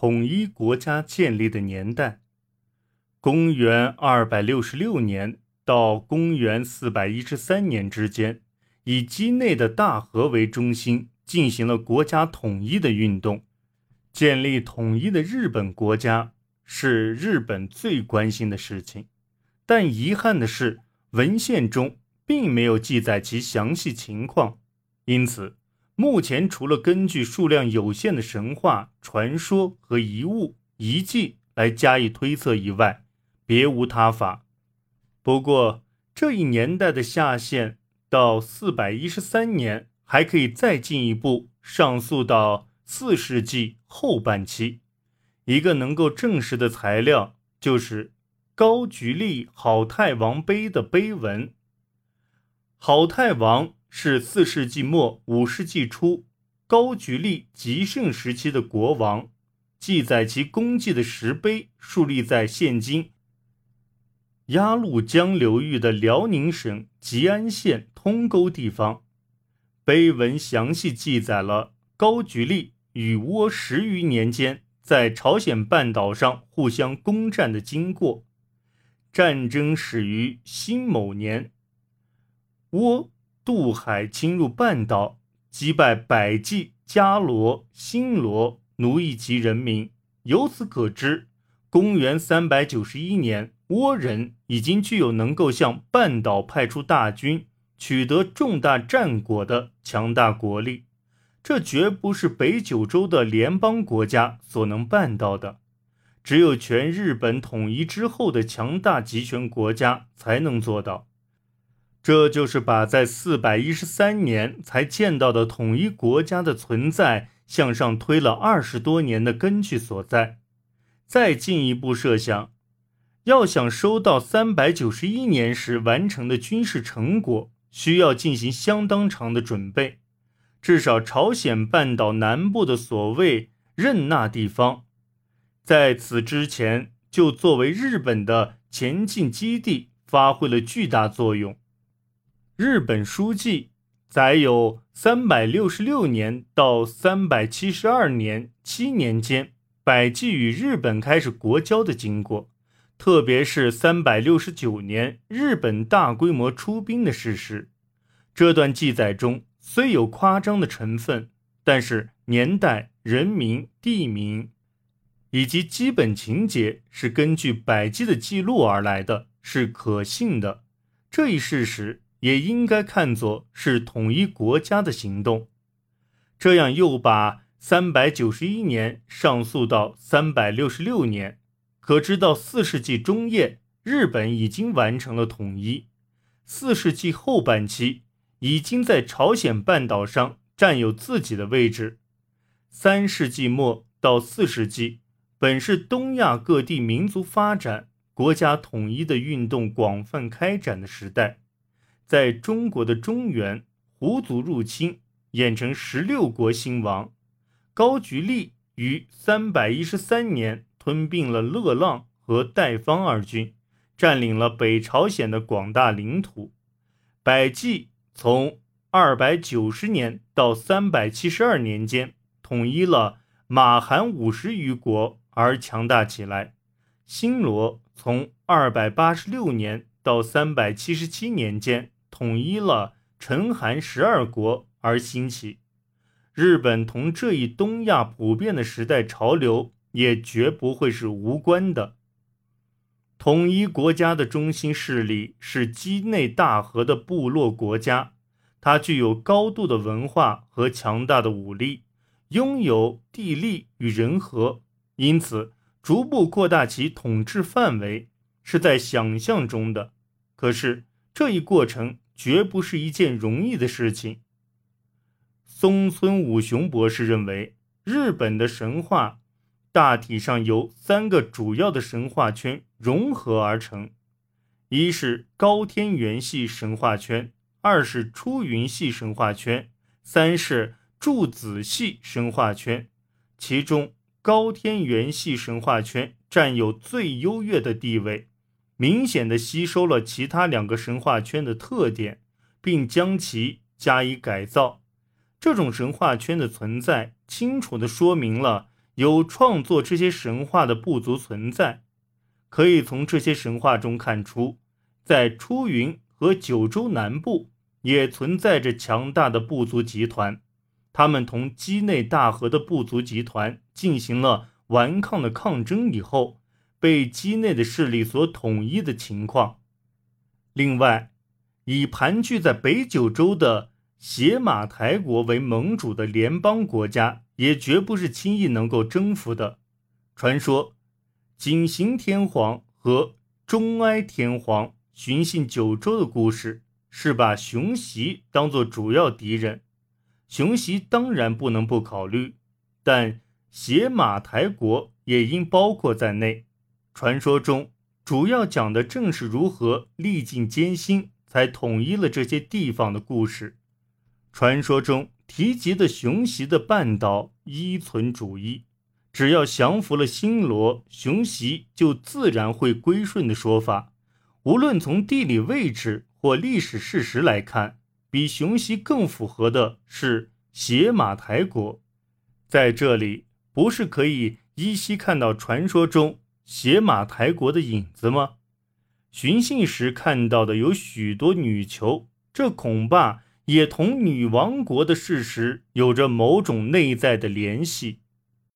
统一国家建立的年代：公元二百六十六年到公元四百一十三年之间，以畿内的大河为中心，进行了国家统一的运动。建立统一的日本国家是日本最关心的事情，但遗憾的是，文献中并没有记载其详细情况，因此。目前，除了根据数量有限的神话传说和遗物遗迹来加以推测以外，别无他法。不过，这一年代的下限到四百一十三年，还可以再进一步上溯到四世纪后半期。一个能够证实的材料就是高句丽好太王碑的碑文。好太王。是四世纪末五世纪初高句丽极盛时期的国王，记载其功绩的石碑竖立在现今鸭绿江流域的辽宁省吉安县通沟地方。碑文详细记载了高句丽与倭十余年间在朝鲜半岛上互相攻占的经过。战争始于辛卯年，倭。渡海侵入半岛，击败百济、迦罗、新罗奴役及人民。由此可知，公元三百九十一年，倭人已经具有能够向半岛派出大军、取得重大战果的强大国力。这绝不是北九州的联邦国家所能办到的，只有全日本统一之后的强大集权国家才能做到。这就是把在四百一十三年才见到的统一国家的存在向上推了二十多年的根据所在。再进一步设想，要想收到三百九十一年时完成的军事成果，需要进行相当长的准备。至少朝鲜半岛南部的所谓任那地方，在此之前就作为日本的前进基地，发挥了巨大作用。日本书记载有三百六十六年到三百七十二年七年间，百济与日本开始国交的经过，特别是三百六十九年日本大规模出兵的事实。这段记载中虽有夸张的成分，但是年代、人名、地名以及基本情节是根据百济的记录而来的，是可信的。这一事实。也应该看作是统一国家的行动，这样又把三百九十一年上溯到三百六十六年，可知到四世纪中叶，日本已经完成了统一；四世纪后半期，已经在朝鲜半岛上占有自己的位置；三世纪末到四世纪，本是东亚各地民族发展、国家统一的运动广泛开展的时代。在中国的中原，胡族入侵，演成十六国兴亡。高句丽于三百一十三年吞并了乐浪和代方二郡，占领了北朝鲜的广大领土。百济从二百九十年到三百七十二年间，统一了马韩五十余国而强大起来。新罗从二百八十六年到三百七十七年间。统一了陈韩十二国而兴起，日本同这一东亚普遍的时代潮流也绝不会是无关的。统一国家的中心势力是畿内大河的部落国家，它具有高度的文化和强大的武力，拥有地利与人和，因此逐步扩大其统治范围是在想象中的。可是这一过程。绝不是一件容易的事情。松村武雄博士认为，日本的神话大体上由三个主要的神话圈融合而成：一是高天原系神话圈，二是出云系神话圈，三是柱子系神话圈。其中，高天原系神话圈占有最优越的地位。明显的吸收了其他两个神话圈的特点，并将其加以改造。这种神话圈的存在，清楚地说明了有创作这些神话的部族存在。可以从这些神话中看出，在出云和九州南部也存在着强大的部族集团，他们同畿内大河的部族集团进行了顽抗的抗争以后，被畿内的势力所统一的情况。另外，以盘踞在北九州的邪马台国为盟主的联邦国家，也绝不是轻易能够征服的。传说。景行天皇和中哀天皇巡幸九州的故事，是把熊袭当做主要敌人。熊袭当然不能不考虑，但邪马台国也应包括在内。传说中主要讲的正是如何历尽艰辛才统一了这些地方的故事。传说中提及的熊袭的半岛依存主义。只要降服了新罗，熊袭就自然会归顺的说法，无论从地理位置或历史事实来看，比熊袭更符合的是邪马台国。在这里，不是可以依稀看到传说中邪马台国的影子吗？寻衅时看到的有许多女囚，这恐怕也同女王国的事实有着某种内在的联系。